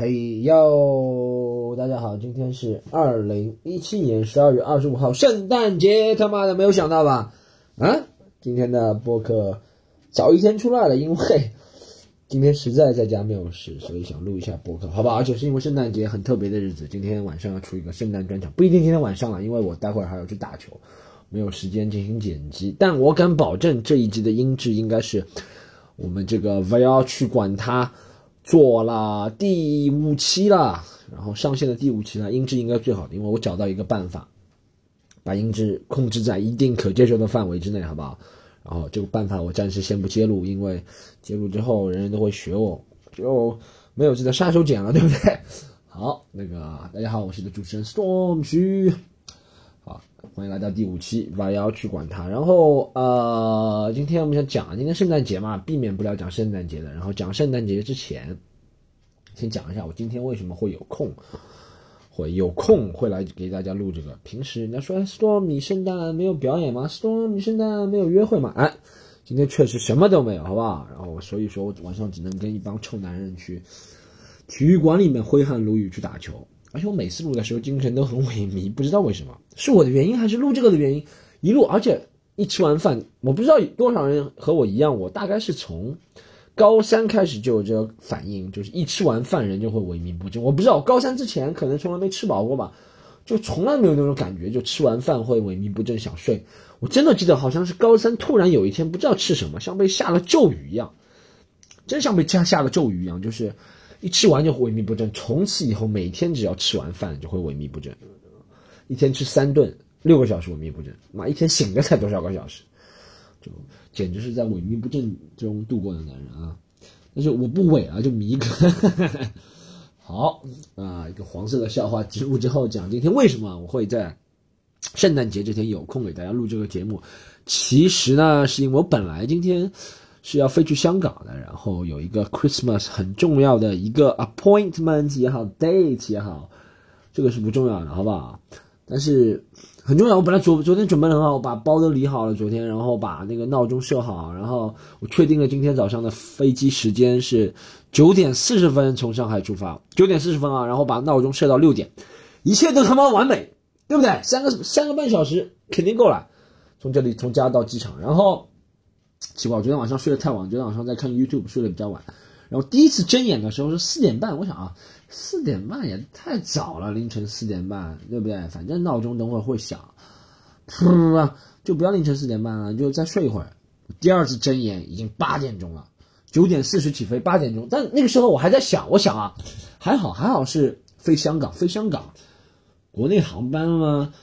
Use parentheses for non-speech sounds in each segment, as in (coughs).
嘿哟，大家好，今天是二零一七年十二月二十五号，圣诞节，他妈的没有想到吧？啊，今天的播客早一天出来了，因为 (laughs) 今天实在在家没有事，所以想录一下播客，好吧？而且是因为圣诞节很特别的日子，今天晚上要出一个圣诞专场，不一定今天晚上了，因为我待会儿还要去打球，没有时间进行剪辑，但我敢保证这一集的音质应该是我们这个不要去管它。做了第五期了，然后上线的第五期了，音质应该最好的，因为我找到一个办法，把音质控制在一定可接受的范围之内，好不好？然后这个办法我暂时先不揭露，因为揭露之后人人都会学我，就没有这个杀手锏了，对不对？好，那个大家好，我是你的主持人 Storm 徐。欢迎来到第五期，不要去管它。然后呃，今天我们想讲，今天圣诞节嘛，避免不了讲圣诞节的。然后讲圣诞节之前，先讲一下我今天为什么会有空，会有空会来给大家录这个。平时人家说 Storm 你圣诞没有表演吗？Storm 你圣诞没有约会吗？哎，今天确实什么都没有，好不好？然后所以说我晚上只能跟一帮臭男人去体育馆里面挥汗如雨去打球。而且我每次录的时候精神都很萎靡，不知道为什么，是我的原因还是录这个的原因？一录，而且一吃完饭，我不知道多少人和我一样，我大概是从高三开始就有这个反应，就是一吃完饭人就会萎靡不振。我不知道高三之前可能从来没吃饱过吧，就从来没有那种感觉，就吃完饭会萎靡不振想睡。我真的记得好像是高三突然有一天不知道吃什么，像被下了咒语一样，真像被下下了咒语一样，就是。一吃完就萎靡不振，从此以后每天只要吃完饭就会萎靡不振，一天吃三顿，六个小时萎靡不振，妈一天醒着才多少个小时，就简直是在萎靡不振中度过的男人啊！但是我不萎啊，就迷哥。(laughs) 好啊，一个黄色的笑话植入之后讲，今天为什么我会在圣诞节这天有空给大家录这个节目？其实呢，是因为我本来今天。是要飞去香港的，然后有一个 Christmas 很重要的一个 appointment 也好，date 也好，这个是不重要的，好不好？但是很重要。我本来昨昨天准备很好，我把包都理好了，昨天，然后把那个闹钟设好，然后我确定了今天早上的飞机时间是九点四十分从上海出发，九点四十分啊，然后把闹钟设到六点，一切都他妈完美，对不对？三个三个半小时肯定够了，从这里从家到机场，然后。奇怪，我昨天晚上睡得太晚，昨天晚上在看 YouTube 睡得比较晚，然后第一次睁眼的时候是四点半，我想啊，四点半也太早了，凌晨四点半，对不对？反正闹钟等会儿会响，噗，就不要凌晨四点半了，就再睡一会儿。第二次睁眼已经八点钟了，九点四十起飞，八点钟，但那个时候我还在想，我想啊，还好还好是飞香港，飞香港，国内航班嘛，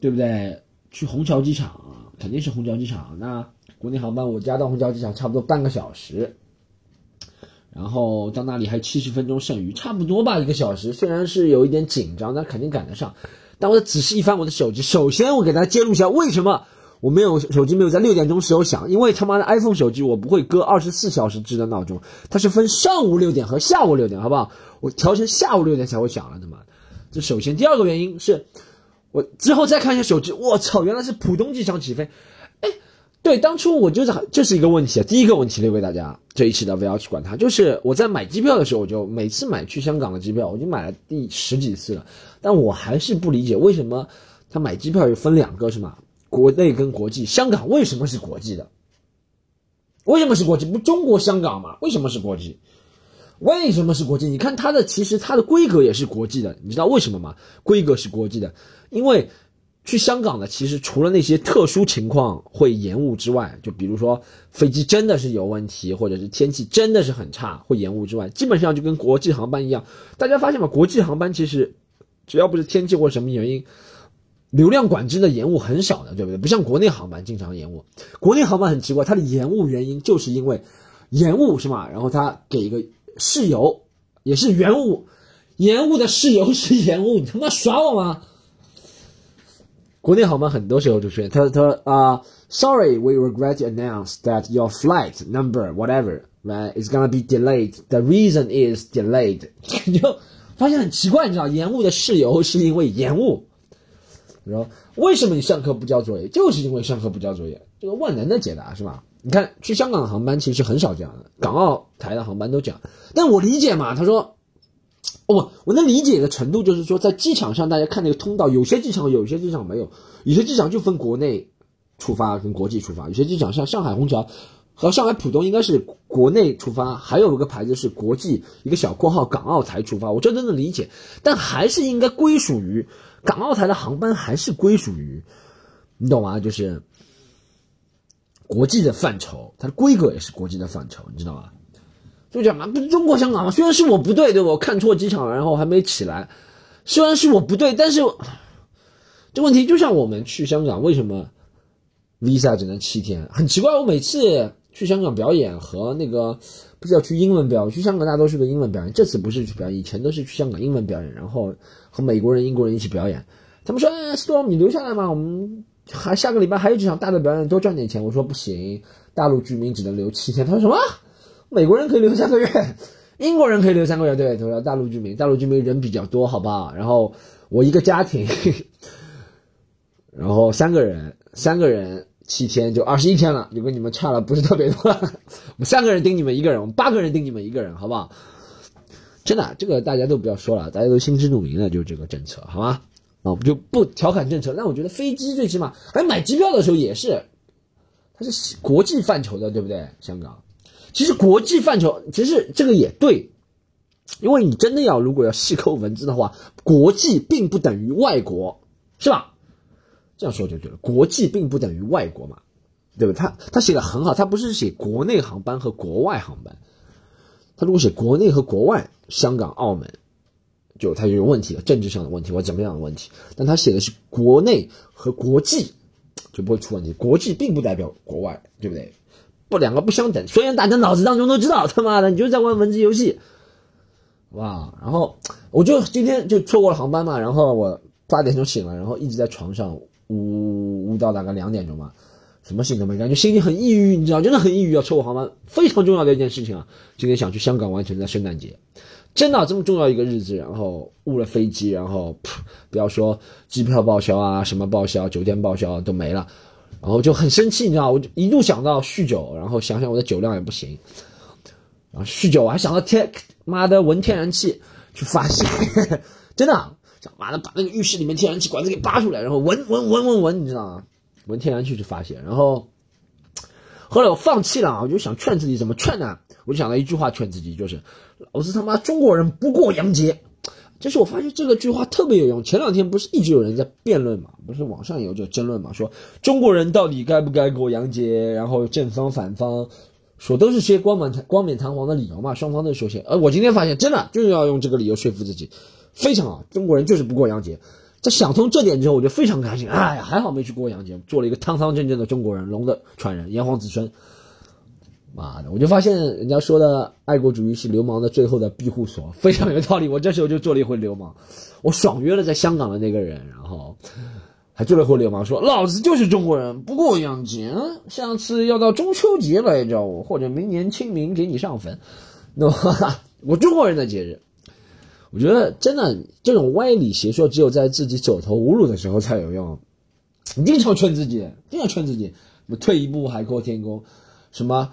对不对？去虹桥机场，肯定是虹桥机场，那。国内航班，我家到虹桥机场差不多半个小时，然后到那里还七十分钟剩余，差不多吧，一个小时。虽然是有一点紧张，但肯定赶得上。但我仔细一翻我的手机，首先我给大家揭露一下，为什么我没有手机没有在六点钟时候响？因为他妈的 iPhone 手机我不会搁二十四小时制的闹钟，它是分上午六点和下午六点，好不好？我调成下午六点才会响了，他妈的。这首先，第二个原因是我之后再看一下手机，我操，原来是浦东机场起飞，对，当初我就是这是一个问题啊。第一个问题留给大家，这一期的不要去管它。就是我在买机票的时候，我就每次买去香港的机票，我已经买了第十几次了，但我还是不理解为什么他买机票又分两个是吗？国内跟国际，香港为什么是国际的？为什么是国际？不中国香港吗？为什么是国际？为什么是国际？你看它的其实它的规格也是国际的，你知道为什么吗？规格是国际的，因为。去香港的其实除了那些特殊情况会延误之外，就比如说飞机真的是有问题，或者是天气真的是很差会延误之外，基本上就跟国际航班一样。大家发现吗？国际航班其实只要不是天气或者什么原因，流量管制的延误很少的，对不对？不像国内航班经常延误。国内航班很奇怪，它的延误原因就是因为延误是吗？然后他给一个事由也是延误，延误的事由是延误，你他妈耍我吗？国内航班很多时候就出现，他他啊，Sorry，we regret to announce that your flight number whatever right is gonna be delayed. The reason is delayed. (laughs) 就发现很奇怪，你知道延误的事由是因为延误。你说为什么你上课不交作业？就是因为上课不交作业，这个万能的解答是吧？你看去香港的航班其实很少这样的，港澳台的航班都这样。但我理解嘛，他说哦，我能理解的程度就是说，在机场上大家看那个通道，有些机场有些机场没有，有些机场就分国内出发跟国际出发，有些机场像上海虹桥和上海浦东应该是国内出发，还有一个牌子是国际一个小括号港澳台出发，我这都能理解，但还是应该归属于港澳台的航班，还是归属于你懂吗？就是国际的范畴，它的规格也是国际的范畴，你知道吗？就讲嘛，不是中国香港吗？虽然是我不对，对？我看错机场了，然后还没起来。虽然是我不对，但是 (sniffs) 这问题就像我们去香港，为什么 visa 只能七天？很奇怪，我每次去香港表演和那个不是要去英文表演，去香港大多数的英文表演，这次不是去表演，以前都是去香港英文表演，然后和美国人、英国人一起表演。他们说：“哎，Storm，你留下来嘛，我们还下个礼拜还有几场大的表演，多赚点钱。”我说：“不行，大陆居民只能留七天。”他说什么？美国人可以留三个月，(laughs) 英国人可以留三个月，对，他说大陆居民，大陆居民人比较多，好不好？然后我一个家庭，(laughs) 然后三个人，三个人七天就二十一天了，就跟你们差了不是特别多。(laughs) 我们三个人盯你们一个人，我们八个人盯你们一个人，好不好？真的，这个大家都不要说了，大家都心知肚明的，就这个政策，好吗？啊，我们就不调侃政策。但我觉得飞机最起码，还买机票的时候也是，它是国际范畴的，对不对？香港。其实国际范畴，其实这个也对，因为你真的要如果要细抠文字的话，国际并不等于外国，是吧？这样说就对了，国际并不等于外国嘛，对吧？他他写的很好，他不是写国内航班和国外航班，他如果写国内和国外，香港、澳门，就他就有问题了，政治上的问题或怎么样的问题。但他写的是国内和国际，就不会出问题。国际并不代表国外，对不对？不，两个不相等。虽然大家脑子当中都知道，他妈的，你就在玩文字游戏，哇！然后我就今天就错过了航班嘛，然后我八点钟醒了，然后一直在床上呜呜到大概两点钟嘛，什么事情都没干，就心情很抑郁，你知道，真的很抑郁，啊错过航班，非常重要的一件事情啊！今天想去香港完成在圣诞节，真的这么重要一个日子，然后误了飞机，然后噗不要说机票报销啊，什么报销，酒店报销都没了。然后就很生气，你知道，我就一度想到酗酒，然后想想我的酒量也不行，然后，酗酒，我还想到天妈的闻天然气去发泄，(laughs) 真的，想妈的把那个浴室里面天然气管子给扒出来，然后闻闻闻闻闻，你知道吗？闻天然气去发泄，然后后来我放弃了，我就想劝自己怎么劝呢？我就想到一句话劝自己，就是老子他妈中国人不过洋节。就是我发现这个句话特别有用。前两天不是一直有人在辩论嘛，不是网上有这争论嘛，说中国人到底该不该过洋节，然后正方反方说都是些光满光冕堂皇的理由嘛，双方都说些。而我今天发现，真的就是要用这个理由说服自己，非常好，中国人就是不过洋节。在想通这点之后，我就非常开心。哎呀，还好没去过洋节，做了一个堂堂正正的中国人，龙的传人，炎黄子孙。妈的！我就发现人家说的爱国主义是流氓的最后的庇护所，非常有道理。我这时候就做了一回流氓，我爽约了在香港的那个人，然后还做了一回流氓，说老子就是中国人，不过洋节，下次要到中秋节来找我，或者明年清明给你上坟。那我中国人的节日，我觉得真的这种歪理邪说，只有在自己走投无路的时候才有用。你经常劝自己，经常劝自己，什么退一步海阔天空，什么。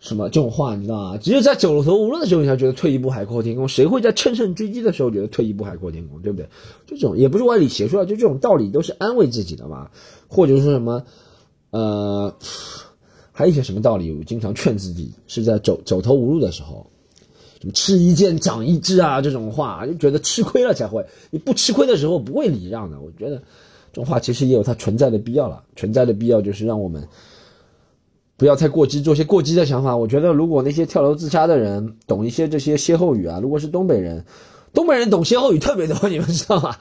什么这种话你知道吗？只有在走投无路的时候，你才觉得退一步海阔天空。谁会在乘胜追击的时候觉得退一步海阔天空？对不对？这种也不是歪理邪说啊，就这种道理都是安慰自己的嘛。或者说什么，呃，还有一些什么道理？我经常劝自己是在走走投无路的时候，什么吃一堑长一智啊，这种话就觉得吃亏了才会。你不吃亏的时候不会礼让的。我觉得这种话其实也有它存在的必要了。存在的必要就是让我们。不要太过激，做些过激的想法。我觉得，如果那些跳楼自杀的人懂一些这些歇后语啊，如果是东北人，东北人懂歇后语特别多，你们知道吗？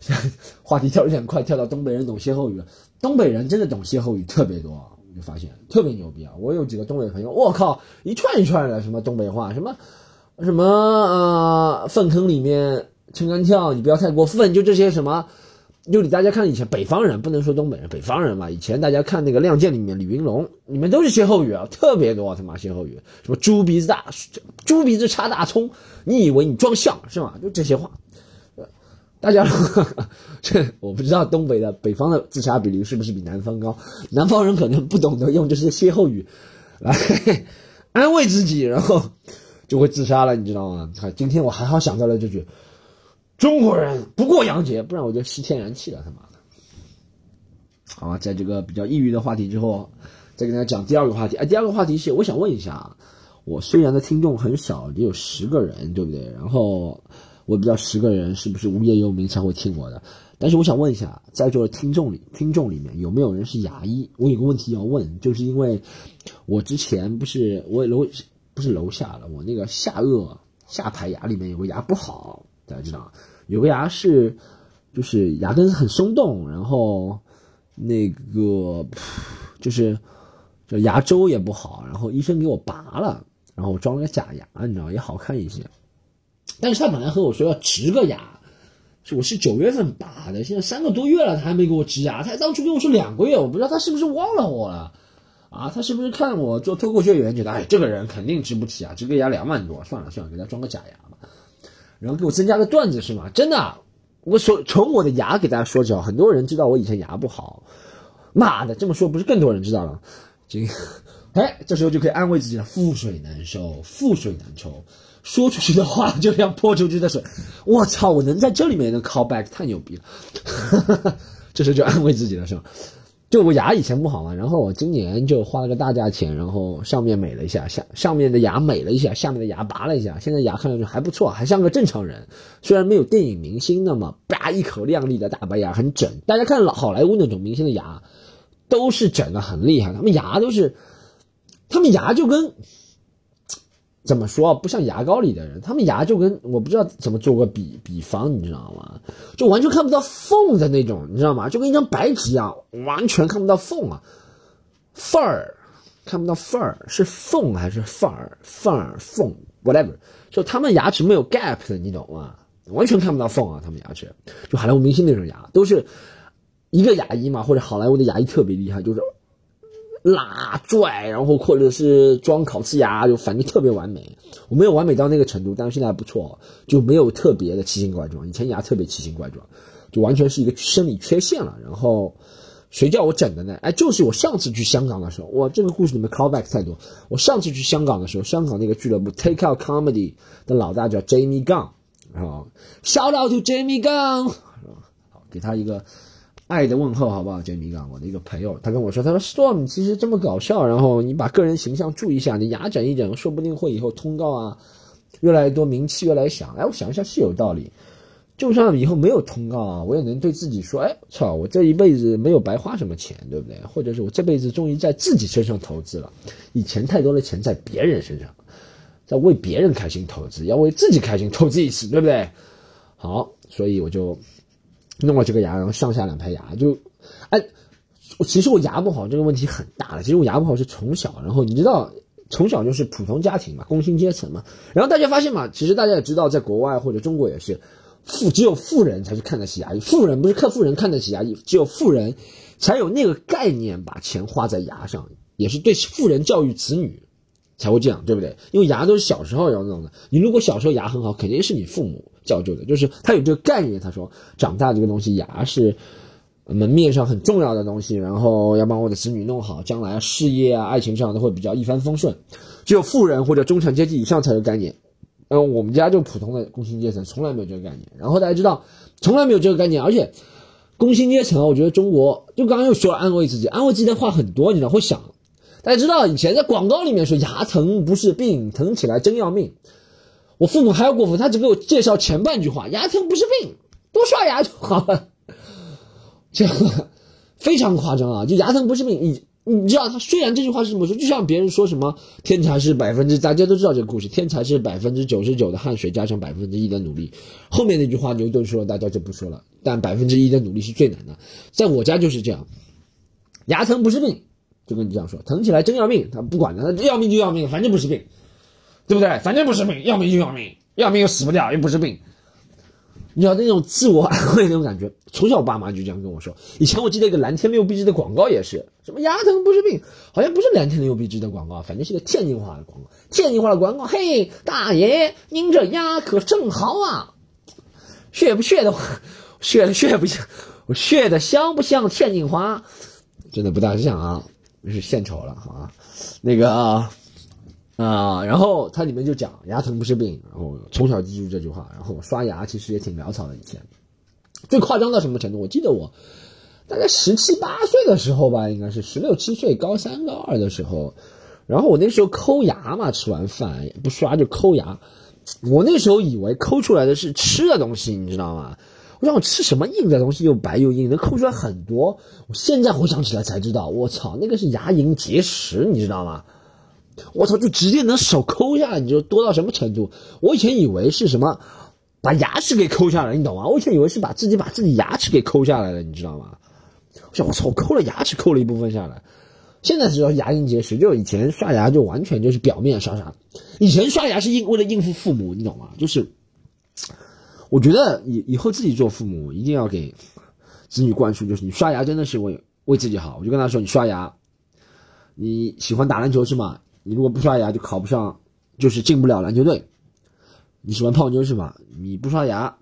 (laughs) 话题跳有点快，跳到东北人懂歇后语了，东北人真的懂歇后语特别多，我就发现特别牛逼啊！我有几个东北朋友，我靠，一串一串的什么东北话，什么什么呃粪坑里面撑杆跳，你不要太过分，就这些什么。就你大家看以前北方人不能说东北人，北方人嘛，以前大家看那个《亮剑》里面李云龙，你们都是歇后语啊，特别多他妈歇后语，什么猪鼻子大，猪鼻子插大葱，你以为你装像是吗？就这些话，大家这我不知道东北的北方的自杀比例是不是比南方高，南方人可能不懂得用这些歇后语来安慰自己，然后。就会自杀了，你知道吗？今天我还好想到了这句：中国人不过洋节，不然我就吸天然气了，他妈的。好吧，在这个比较抑郁的话题之后，再给大家讲第二个话题。哎，第二个话题是我想问一下，我虽然的听众很少，只有十个人，对不对？然后我不知道十个人是不是无业游民才会听我的，但是我想问一下，在座的听众里，听众里面有没有人是牙医？我有个问题要问，就是因为我之前不是我楼不是楼下了，我那个下颚下排牙里面有个牙不好，大家知道，有个牙是就是牙根很松动，然后。那个就是就牙周也不好，然后医生给我拔了，然后我装了个假牙，你知道也好看一些。但是他本来和我说要植个牙，是我是九月份拔的，现在三个多月了，他还没给我植牙。他当初跟我说两个月，我不知道他是不是忘了我了啊？他是不是看我做脱口秀演员，觉得哎这个人肯定植不起啊，植个牙两万多，算了算了，给他装个假牙吧。然后给我增加个段子是吗？真的。我说从我的牙给大家说起啊，很多人知道我以前牙不好，妈的，这么说不是更多人知道了？这个，哎，这时候就可以安慰自己了，覆水难收，覆水难收，说出去的话就像泼出去的水。我操，我能在这里面能 call back，太牛逼了！(laughs) 这时候就安慰自己了，是吧？就我牙以前不好嘛，然后我今年就花了个大价钱，然后上面美了一下，下上面的牙美了一下，下面的牙拔了一下，现在牙看上去还不错，还像个正常人。虽然没有电影明星那么叭一口亮丽的大白牙，很整。大家看老好莱坞那种明星的牙，都是整的很厉害，他们牙都是，他们牙就跟。怎么说不像牙膏里的人，他们牙就跟我不知道怎么做个比比方，你知道吗？就完全看不到缝的那种，你知道吗？就跟一张白纸一样，完全看不到缝啊，缝儿看不到缝儿，是缝还是缝儿？缝儿缝 whatever，就他们牙齿没有 gap 的，你懂吗？完全看不到缝啊，他们牙齿就好莱坞明星那种牙，都是一个牙医嘛，或者好莱坞的牙医特别厉害，就是。拉拽，然后或者是装烤瓷牙，就反正特别完美。我没有完美到那个程度，但是现在还不错，就没有特别的奇形怪状。以前牙特别奇形怪状，就完全是一个生理缺陷了。然后谁叫我整的呢？哎，就是我上次去香港的时候，哇，这个故事里面 callback 太多。我上次去香港的时候，香港那个俱乐部 Take Out Comedy 的老大叫 Jamie Gung，然后 Shout out to Jamie Gung，好，给他一个。爱的问候，好不好？杰米刚，我的一个朋友，他跟我说，他说 Storm 其实这么搞笑，然后你把个人形象注意一下，你牙整一整，说不定会以后通告啊，越来越多，名气越来越响。哎，我想一下是有道理，就算以后没有通告啊，我也能对自己说，哎，操，我这一辈子没有白花什么钱，对不对？或者是我这辈子终于在自己身上投资了，以前太多的钱在别人身上，在为别人开心投资，要为自己开心投资一次，对不对？好，所以我就。弄了这个牙，然后上下两排牙就，哎，其实我牙不好这个问题很大了。其实我牙不好是从小，然后你知道，从小就是普通家庭嘛，工薪阶层嘛。然后大家发现嘛，其实大家也知道，在国外或者中国也是，富只有富人才是看得起牙医，富人不是看富人看得起牙医，只有富人才有那个概念把钱花在牙上，也是对富人教育子女才会这样，对不对？因为牙都是小时候要弄的，你如果小时候牙很好，肯定是你父母。教就的，就是他有这个概念。他说，长大这个东西，牙是门面上很重要的东西，然后要帮我的子女弄好，将来事业啊、爱情上都会比较一帆风顺。只有富人或者中产阶级以上才有概念。嗯，我们家就普通的工薪阶层，从来没有这个概念。然后大家知道，从来没有这个概念，而且工薪阶层，我觉得中国就刚刚又说了安慰自己，安慰自己的话很多，你知道会想。大家知道以前在广告里面说牙疼不是病，疼起来真要命。我父母还要过分，他只给我介绍前半句话：牙疼不是病，多刷牙就好了。(laughs) 这样非常夸张啊！就牙疼不是病，你你知道他虽然这句话是这么说，就像别人说什么天才是百分之，大家都知道这个故事，天才是百分之九十九的汗水加上百分之一的努力。后面那句话牛顿说了，大家就不说了。但百分之一的努力是最难的，在我家就是这样，牙疼不是病，就跟你这样说，疼起来真要命，他不管的，他要命就要命，反正不是病。对不对？反正不是病，要命就要命，要命又死不掉，又不是病。你知道那种自我安慰那种感觉，从小我爸妈就这样跟我说。以前我记得一个蓝天六必治的广告也是，什么牙疼不是病，好像不是蓝天六必治的广告，反正是个天津话的广告。天津话的广告，嘿，大爷，您这牙可正好啊，学不学的话，学的学不像，我学的像不像天津话？真的不大像啊，是献丑了啊，那个。啊，啊然后它里面就讲牙疼不是病，然后从小记住这句话，然后刷牙其实也挺潦草的。以前最夸张到什么程度？我记得我大概十七八岁的时候吧，应该是十六七岁，高三高二的时候，然后我那时候抠牙嘛，吃完饭不刷就抠牙。我那时候以为抠出来的是吃的东西，你知道吗？我想我吃什么硬的东西又白又硬，能抠出来很多。我现在回想起来才知道，我操，那个是牙龈结石，你知道吗？我操，就直接能手抠下来，你就多到什么程度？我以前以为是什么把牙齿给抠下来，你懂吗？我以前以为是把自己把自己牙齿给抠下来了，你知道吗？我想我操，我抠了牙齿，抠了一部分下来。现在知道牙龈结石，就以前刷牙就完全就是表面刷刷。以前刷牙是应为了应付父母，你懂吗？就是，我觉得以以后自己做父母一定要给子女灌输，就是你刷牙真的是为为自己好。我就跟他说，你刷牙，你喜欢打篮球是吗？你如果不刷牙就考不上，就是进不了篮球队。你喜欢泡妞是吗？你不刷牙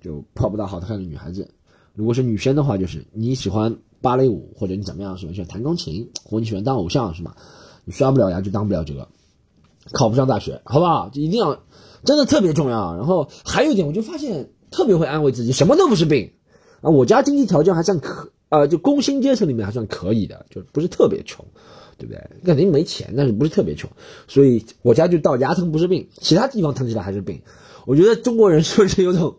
就泡不到好看的女孩子。如果是女生的话，就是你喜欢。芭蕾舞或者你怎么样？喜欢弹钢琴，或者你喜欢当偶像是吗？你刷不了牙就当不了这个，考不上大学，好不好？就一定要，真的特别重要。然后还有一点，我就发现特别会安慰自己，什么都不是病啊。我家经济条件还算可，呃，就工薪阶层里面还算可以的，就不是特别穷，对不对？肯定没钱，但是不是特别穷，所以我家就到牙疼不是病，其他地方疼起来还是病。我觉得中国人是不是有种？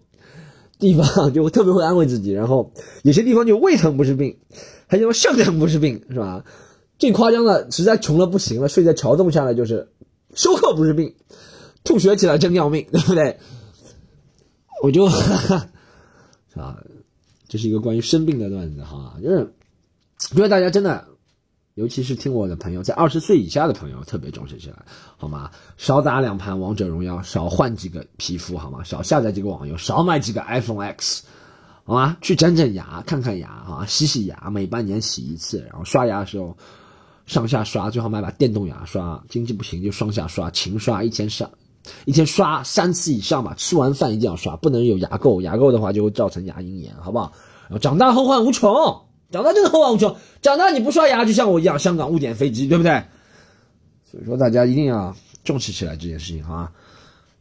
地方就特别会安慰自己，然后 (laughs) 有些地方就胃疼不是病，还有肾疼不是病，是吧？最夸张的，实在穷了不行了，睡在桥洞下来就是休克不是病，吐血起来真要命，对不对？我就，(laughs) 是吧？这是一个关于生病的段子哈，就是如果大家真的。尤其是听我的朋友，在二十岁以下的朋友特别重视起来，好吗？少打两盘王者荣耀，少换几个皮肤，好吗？少下载几个网游，少买几个 iPhone X，好吗？去整整牙，看看牙，啊，洗洗牙，每半年洗一次，然后刷牙的时候上下刷，最好买把电动牙刷，经济不行就双下刷，勤刷，一天刷一天刷三次以上吧。吃完饭一定要刷，不能有牙垢，牙垢的话就会造成牙龈炎，好不好？长大后患无穷。长大真的后患无穷。长大你不刷牙，就像我一样，香港误点飞机，对不对？所以说大家一定要重视起来这件事情啊。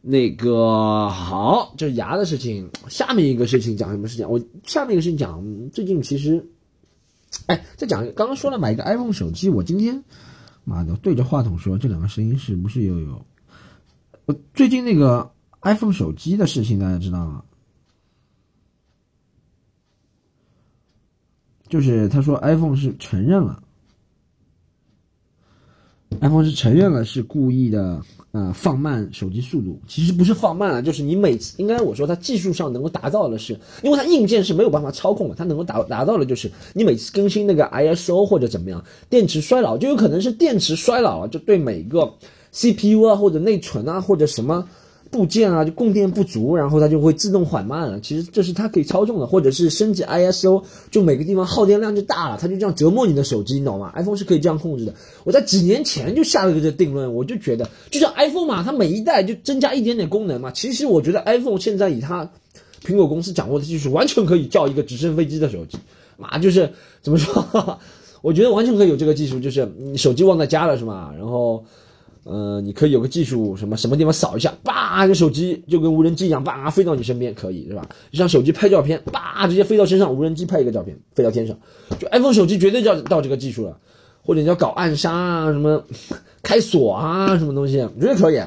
那个好，这是牙的事情。下面一个事情讲什么事情？我下面一个事情讲最近其实，哎，再讲刚刚说了买一个 iPhone 手机，我今天妈的对着话筒说，这两个声音是不是又有？我最近那个 iPhone 手机的事情，大家知道吗？就是他说，iPhone 是承认了，iPhone 是承认了是故意的，呃，放慢手机速度。其实不是放慢了，就是你每次应该我说它技术上能够达到的是，因为它硬件是没有办法操控的，它能够达达到的就是你每次更新那个 ISO 或者怎么样，电池衰老就有可能是电池衰老了，就对每个 CPU 啊或者内存啊或者什么。部件啊，就供电不足，然后它就会自动缓慢了。其实这是它可以操纵的，或者是升级 ISO，就每个地方耗电量就大了，它就这样折磨你的手机，你懂吗？iPhone 是可以这样控制的。我在几年前就下了个这定论，我就觉得，就像 iPhone 嘛，它每一代就增加一点点功能嘛。其实我觉得 iPhone 现在以它苹果公司掌握的技术，完全可以叫一个直升飞机的手机。妈，就是怎么说？(laughs) 我觉得完全可以有这个技术，就是你手机忘在家了是吗？然后。呃，你可以有个技术，什么什么地方扫一下，叭，这手机就跟无人机一样，叭飞到你身边，可以是吧？就像手机拍照片，叭直接飞到身上，无人机拍一个照片飞到天上，就 iPhone 手机绝对要到这个技术了，或者你要搞暗杀啊，什么开锁啊，什么东西，绝对可以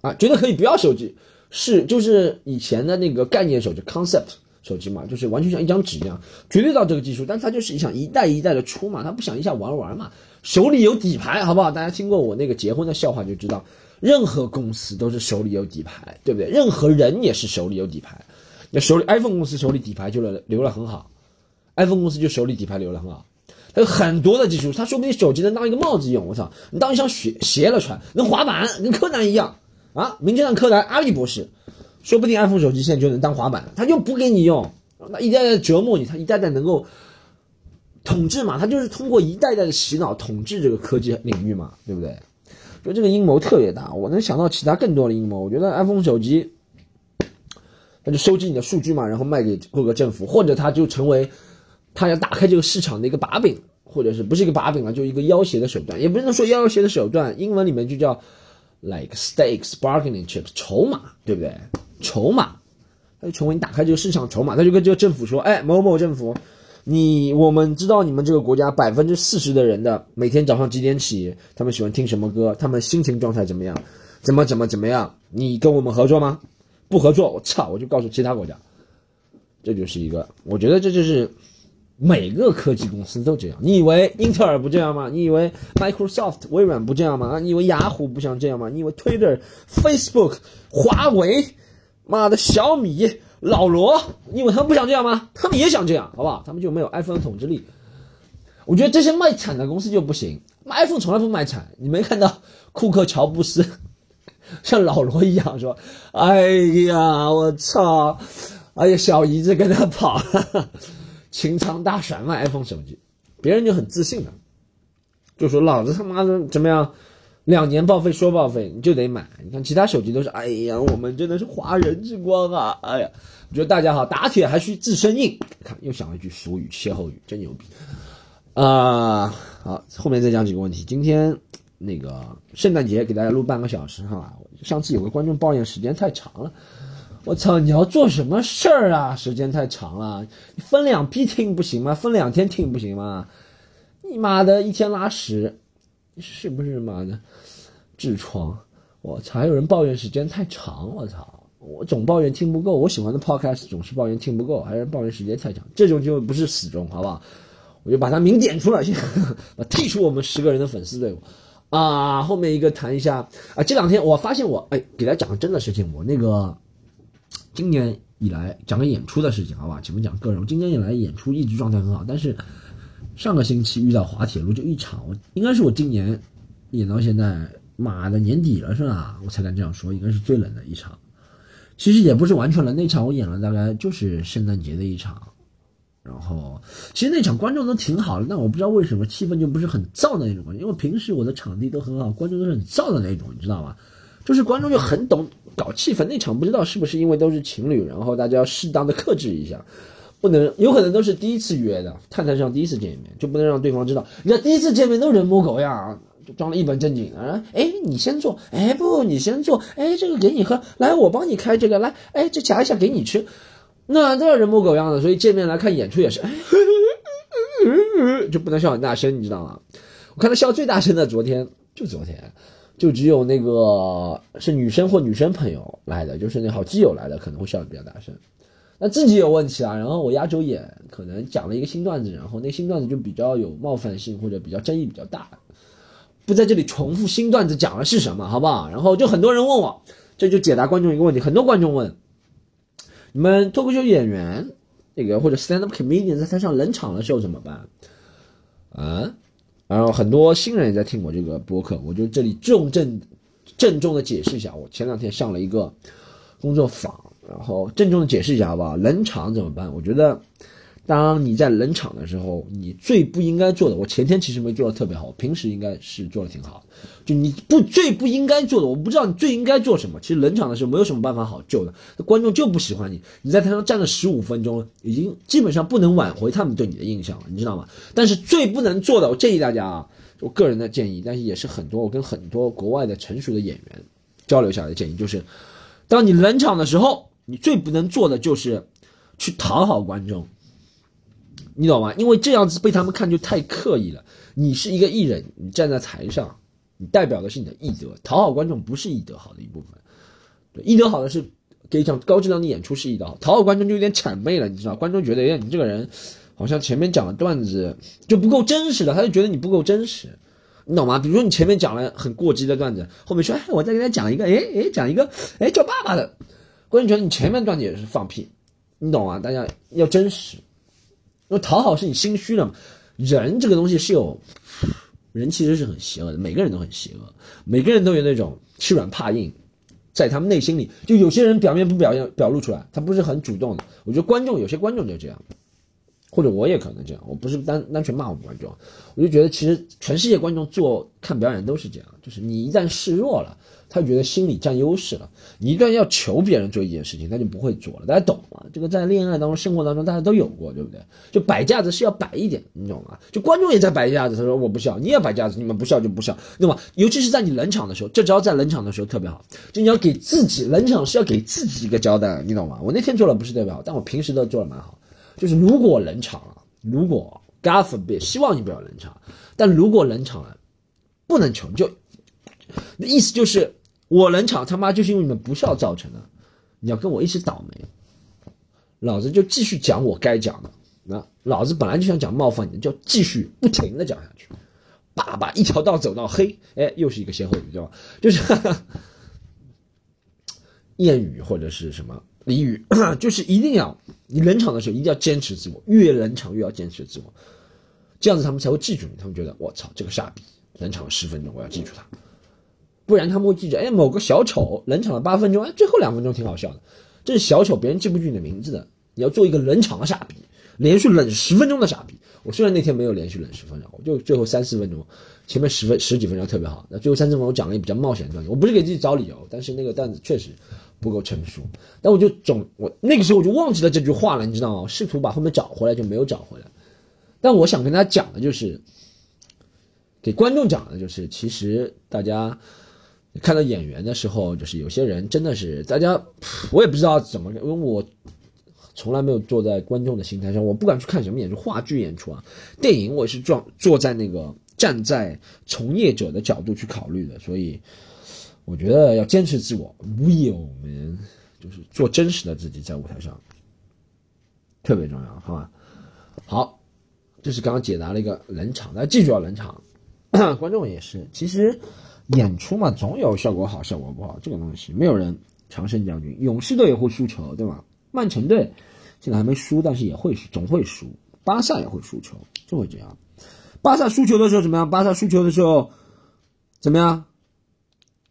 啊，绝对可以不要手机，是就是以前的那个概念手机 concept 手机嘛，就是完全像一张纸一样，绝对到这个技术，但它就是想一代一代的出嘛，它不想一下玩玩嘛。手里有底牌，好不好？大家听过我那个结婚的笑话就知道，任何公司都是手里有底牌，对不对？任何人也是手里有底牌。那手里 iPhone 公司手里底牌就留了很好，iPhone 公司就手里底牌留了很好。它有很多的技术，它说不定手机能当一个帽子用。我操，你当一双鞋鞋了穿，能滑板，跟柯南一样啊！名侦探柯南，阿笠博士，说不定 iPhone 手机现在就能当滑板，他就不给你用，那一代代折磨你，他一代代能够。统治嘛，他就是通过一代代的洗脑统治这个科技领域嘛，对不对？就这个阴谋特别大，我能想到其他更多的阴谋。我觉得 iPhone 手机，他就收集你的数据嘛，然后卖给各个政府，或者他就成为他要打开这个市场的一个把柄，或者是不是一个把柄了，就一个要挟的手段，也不能说要挟的手段，英文里面就叫 like stakes bargaining chips 筹码，对不对？筹码，他就成为你打开这个市场筹码，他就跟这个政府说，哎，某某政府，你我们知道你们这个国家百分之四十的人的每天早上几点起，他们喜欢听什么歌，他们心情状态怎么样，怎么怎么怎么样，你跟我们合作吗？不合作，我操，我就告诉其他国家，这就是一个，我觉得这就是每个科技公司都这样。你以为英特尔不这样吗？你以为 Microsoft 微软不这样吗？你以为雅虎不想这样吗？你以为 Twitter、Facebook、华为，妈的小米、老罗，你以为他们不想这样吗？他们也想这样，好不好？他们就没有 iPhone 的统治力。我觉得这些卖惨的公司就不行，iPhone 从来不卖惨，你没看到库克乔布斯？(laughs) 像老罗一样说：“哎呀，我操！哎呀，小姨子跟他跑，(laughs) 清仓大甩卖 iPhone 手机，别人就很自信的，就说老子他妈的怎么样，两年报废说报废你就得买。你看其他手机都是，哎呀，我们真的是华人之光啊！哎呀，我觉得大家好，打铁还需自身硬。看又想了一句俗语，歇后语，真牛逼啊！好，后面再讲几个问题。今天。”那个圣诞节给大家录半个小时哈，上次有个观众抱怨时间太长了，我操，你要做什么事儿啊？时间太长了，你分两批听不行吗？分两天听不行吗？你妈的一天拉屎，是不是妈的痔疮？我操，还有人抱怨时间太长，我操，我总抱怨听不够，我喜欢的 podcast 总是抱怨听不够，还有人抱怨时间太长，这种就不是死忠，好不好？我就把他名点出来，先剔除我们十个人的粉丝队伍。啊，后面一个谈一下啊，这两天我发现我哎，给大家讲个真的事情，我那个今年以来讲个演出的事情，好吧？前面讲个人，今年以来演出一直状态很好，但是上个星期遇到滑铁卢就一场，我应该是我今年演到现在，妈的年底了是吧？我才敢这样说，应该是最冷的一场。其实也不是完全冷，那场我演了大概就是圣诞节的一场。然后，其实那场观众都挺好的，但我不知道为什么气氛就不是很燥的那种。因为平时我的场地都很好，观众都是很燥的那种，你知道吗？就是观众就很懂搞气氛。那场不知道是不是因为都是情侣，然后大家要适当的克制一下，不能有可能都是第一次约的，探探上第一次见面，就不能让对方知道。你看第一次见面都人模狗样，就装的一本正经啊！哎，你先坐，哎不，你先坐，哎这个给你喝，来我帮你开这个，来，哎这夹一下给你吃。那都要人模狗样的，所以见面来看演出也是，就不能笑很大声，你知道吗？我看他笑最大声的，昨天就昨天，就只有那个是女生或女生朋友来的，就是那好基友来的，可能会笑的比较大声。那自己有问题啊，然后我压轴演，可能讲了一个新段子，然后那新段子就比较有冒犯性或者比较争议比较大，不在这里重复新段子讲的是什么，好不好？然后就很多人问我，这就解答观众一个问题，很多观众问。你们脱口秀演员，那个或者 stand up comedian 在台上冷场的时候怎么办？啊，然后很多新人也在听我这个播客，我就这里重郑郑重的解释一下，我前两天上了一个工作坊，然后郑重的解释一下好不好？冷场怎么办？我觉得。当你在冷场的时候，你最不应该做的，我前天其实没做的特别好，平时应该是做的挺好。就你不最不应该做的，我不知道你最应该做什么。其实冷场的时候没有什么办法好救的，观众就不喜欢你。你在台上站了十五分钟，已经基本上不能挽回他们对你的印象了，你知道吗？但是最不能做的，我建议大家啊，我个人的建议，但是也是很多我跟很多国外的成熟的演员交流下来的建议，就是当你冷场的时候，你最不能做的就是去讨好观众。你懂吗？因为这样子被他们看就太刻意了。你是一个艺人，你站在台上，你代表的是你的艺德，讨好观众不是艺德好的一部分。对，艺德好的是给一场高质量的演出是艺德好，讨好观众就有点谄媚了，你知道？观众觉得，哎，你这个人好像前面讲的段子就不够真实了，他就觉得你不够真实，你懂吗？比如说你前面讲了很过激的段子，后面说，哎，我再给他讲一个，哎哎，讲一个，哎，叫爸爸的，观众觉得你前面段子也是放屁，你懂吗？大家要真实。因为讨好是你心虚了嘛？人这个东西是有，人其实是很邪恶的，每个人都很邪恶，每个人都有那种欺软怕硬，在他们内心里，就有些人表面不表现表露出来，他不是很主动的。我觉得观众有些观众就这样，或者我也可能这样，我不是单单纯骂我们观众，我就觉得其实全世界观众做看表演都是这样，就是你一旦示弱了，他觉得心理占优势了。你一旦要求别人做一件事情，他就不会做了。大家懂吗？这个在恋爱当中、生活当中，大家都有过，对不对？就摆架子是要摆一点，你懂吗？就观众也在摆架子，他说我不笑，你也摆架子，你们不笑就不笑，对吧？尤其是在你冷场的时候，这招在冷场的时候特别好，就你要给自己冷场是要给自己一个交代，你懂吗？我那天做的不是特别好，但我平时都做的蛮好。就是如果冷场了，如果 God forbid，希望你不要冷场，但如果冷场了，不能求就那。意思就是，我冷场他妈就是因为你们不孝造成的，你要跟我一起倒霉，老子就继续讲我该讲的。那老子本来就想讲冒犯你，就继续不停的讲下去，叭叭一条道走到黑，哎，又是一个歇后语，对吧？就是 (laughs) 谚语或者是什么。俚语，(clears throat) 就是一定要你冷场的时候一定要坚持自我，越冷场越要坚持自我，这样子他们才会记住你，他们觉得我操这个傻逼冷场十分钟，我要记住他。不然他们会记着，哎，某个小丑冷场了八分钟，哎，最后两分钟挺好笑的。这是小丑，别人记不住你的名字的。你要做一个冷场的傻逼，连续冷十分钟的傻逼。我虽然那天没有连续冷十分钟，我就最后三四分钟，前面十分十几分钟特别好。那最后三四分钟我讲了一比较冒险的段子，我不是给自己找理由，但是那个段子确实不够成熟。但我就总我那个时候我就忘记了这句话了，你知道吗？试图把后面找回来就没有找回来。但我想跟大家讲的就是，给观众讲的就是，其实大家。看到演员的时候，就是有些人真的是大家，我也不知道怎么，因为我从来没有坐在观众的心态上，我不管去看什么演出，话剧演出啊，电影我是坐坐在那个站在从业者的角度去考虑的，所以我觉得要坚持自我，we 我们就是做真实的自己在舞台上特别重要，好吧？好，这是刚刚解答了一个冷场，大家记住要冷场，观众也是，其实。演出嘛，总有效果好，效果不好，这个东西没有人常胜将军。勇士队也会输球，对吧？曼城队现在还没输，但是也会输总会输。巴萨也会输球，就会这样。巴萨输球的时候怎么样？巴萨输球的时候怎么样？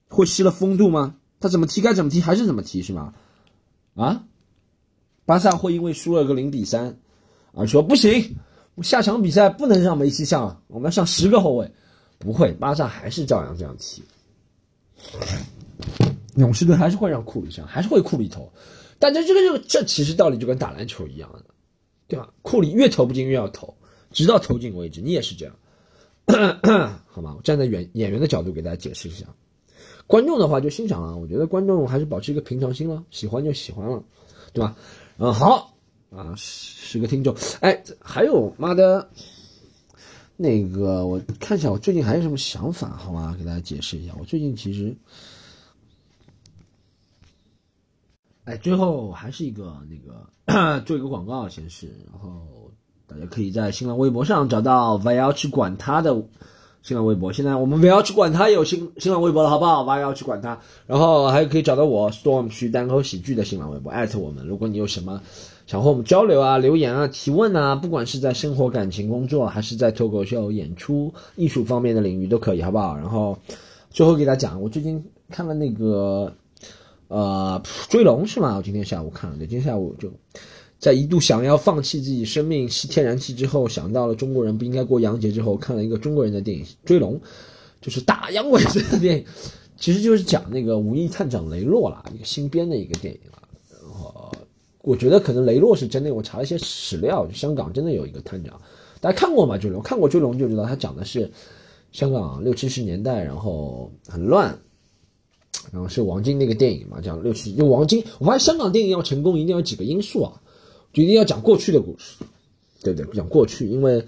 会失了风度吗？他怎么踢该怎么踢还是怎么踢是吗？啊？巴萨会因为输了个零比三而说不行，下场比赛不能让梅西上，我们要上十个后卫。不会，巴萨还是照样这样踢。勇士队还是会让库里上，还是会库里投。但这这个这这其实道理就跟打篮球一样的，对吧？库里越投不进越要投，直到投进为止。你也是这样，(coughs) 好吗？我站在演演员的角度给大家解释一下。观众的话就欣赏了，我觉得观众还是保持一个平常心了，喜欢就喜欢了，对吧？嗯，好啊，十个听众，哎，还有妈的。那个，我看一下，我最近还有什么想法？好吗？给大家解释一下。我最近其实，哎，最后还是一个那个 (coughs) 做一个广告先是，然后大家可以在新浪微博上找到 v 要去管他的新浪微博。现在我们不要去管他有新新浪微博了，好不好不要去管他，然后还可以找到我 Storm 去单口喜剧的新浪微博，艾特我们。如果你有什么。想和我们交流啊，留言啊，提问啊，不管是在生活、感情、工作，还是在脱口秀、演出、艺术方面的领域都可以，好不好？然后最后给大家讲，我最近看了那个呃《追龙》是吗？我今天下午看了，对，今天下午就在一度想要放弃自己生命、吸天然气之后，想到了中国人不应该过洋节之后，看了一个中国人的电影《追龙》，就是打洋鬼子的电影，其实就是讲那个武义探长雷洛啦，一个新编的一个电影啦。然后。我觉得可能雷洛是真的，我查了一些史料，香港真的有一个探长，大家看过吗？追龙看过追龙就知道，他讲的是香港六七十年代，然后很乱，然后是王晶那个电影嘛，讲六七，因为王晶，我发现香港电影要成功一定要几个因素啊，就一定要讲过去的故事，对不对？讲过去，因为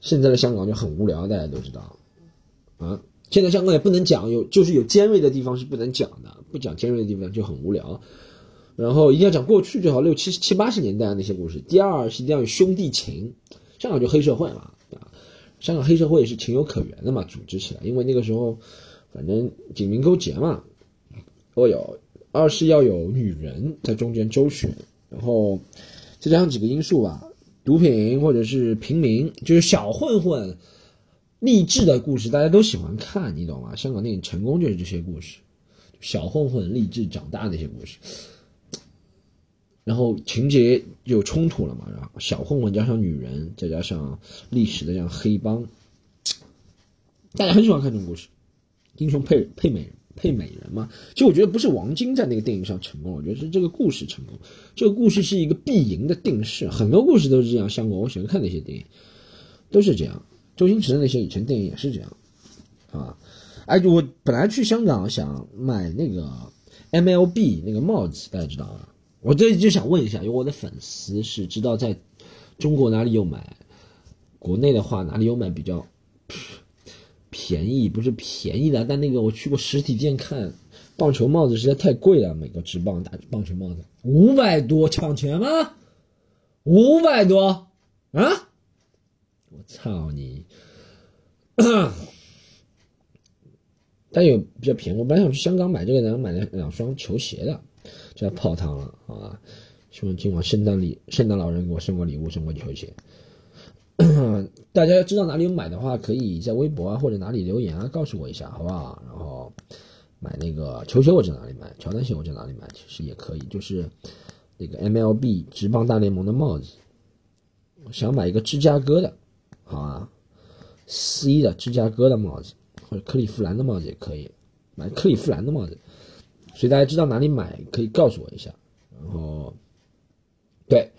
现在的香港就很无聊，大家都知道，啊，现在香港也不能讲有，就是有尖锐的地方是不能讲的，不讲尖锐的地方就很无聊。然后一定要讲过去最好，六七七八十年代那些故事。第二是一定要有兄弟情，香港就黑社会嘛，啊，香港黑社会也是情有可原的嘛，组织起来，因为那个时候反正警民勾结嘛。都有，二是要有女人在中间周旋，然后再加上几个因素吧，毒品或者是平民，就是小混混励志的故事，大家都喜欢看，你懂吗？香港电影成功就是这些故事，小混混励志长大的一些故事。然后情节有冲突了嘛？然后小混混加上女人，再加上历史的这样黑帮，大家很喜欢看这种故事，英雄配配美人，配美人嘛。其实我觉得不是王晶在那个电影上成功，我觉得是这个故事成功。这个故事是一个必赢的定式，很多故事都是这样。香港我喜欢看那些电影，都是这样。周星驰的那些以前电影也是这样，啊，哎，我本来去香港想买那个 MLB 那个帽子，大家知道吗？我这就想问一下，有我的粉丝是知道在中国哪里有买，国内的话哪里有买比较便宜？不是便宜的，但那个我去过实体店看，棒球帽子实在太贵了，美国直棒打棒球帽子五百多，抢钱吗？五百多啊！我操你！(coughs) 但有比较便宜，我本来想去香港买这个，然后买了两双球鞋的，就要泡汤了，好吧？希望今晚圣诞礼，圣诞老人给我送过礼物，送过球鞋。大家要知道哪里有买的话，可以在微博啊或者哪里留言啊，告诉我一下，好不好？然后买那个球鞋我在哪里买？乔丹鞋我在哪里买？其实也可以，就是那个 MLB 直棒大联盟的帽子，想买一个芝加哥的。好啊，C 的芝加哥的帽子或者克利夫兰的帽子也可以，买克利夫兰的帽子。所以大家知道哪里买，可以告诉我一下。然后，对，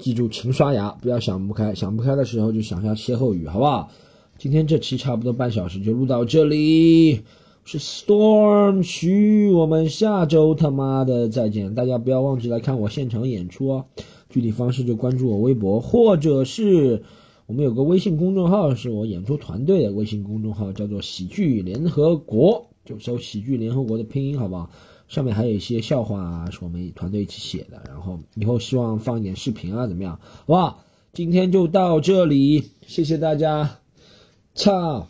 记住勤刷牙，不要想不开，想不开的时候就想下歇后语，好不好？今天这期差不多半小时就录到这里，是 Storm 徐，我们下周他妈的再见。大家不要忘记来看我现场演出哦，具体方式就关注我微博或者是。我们有个微信公众号，是我演出团队的微信公众号，叫做“喜剧联合国”，就搜“喜剧联合国”的拼音，好不好？上面还有一些笑话啊，是我们团队一起写的。然后以后希望放一点视频啊，怎么样？好不好？今天就到这里，谢谢大家，操。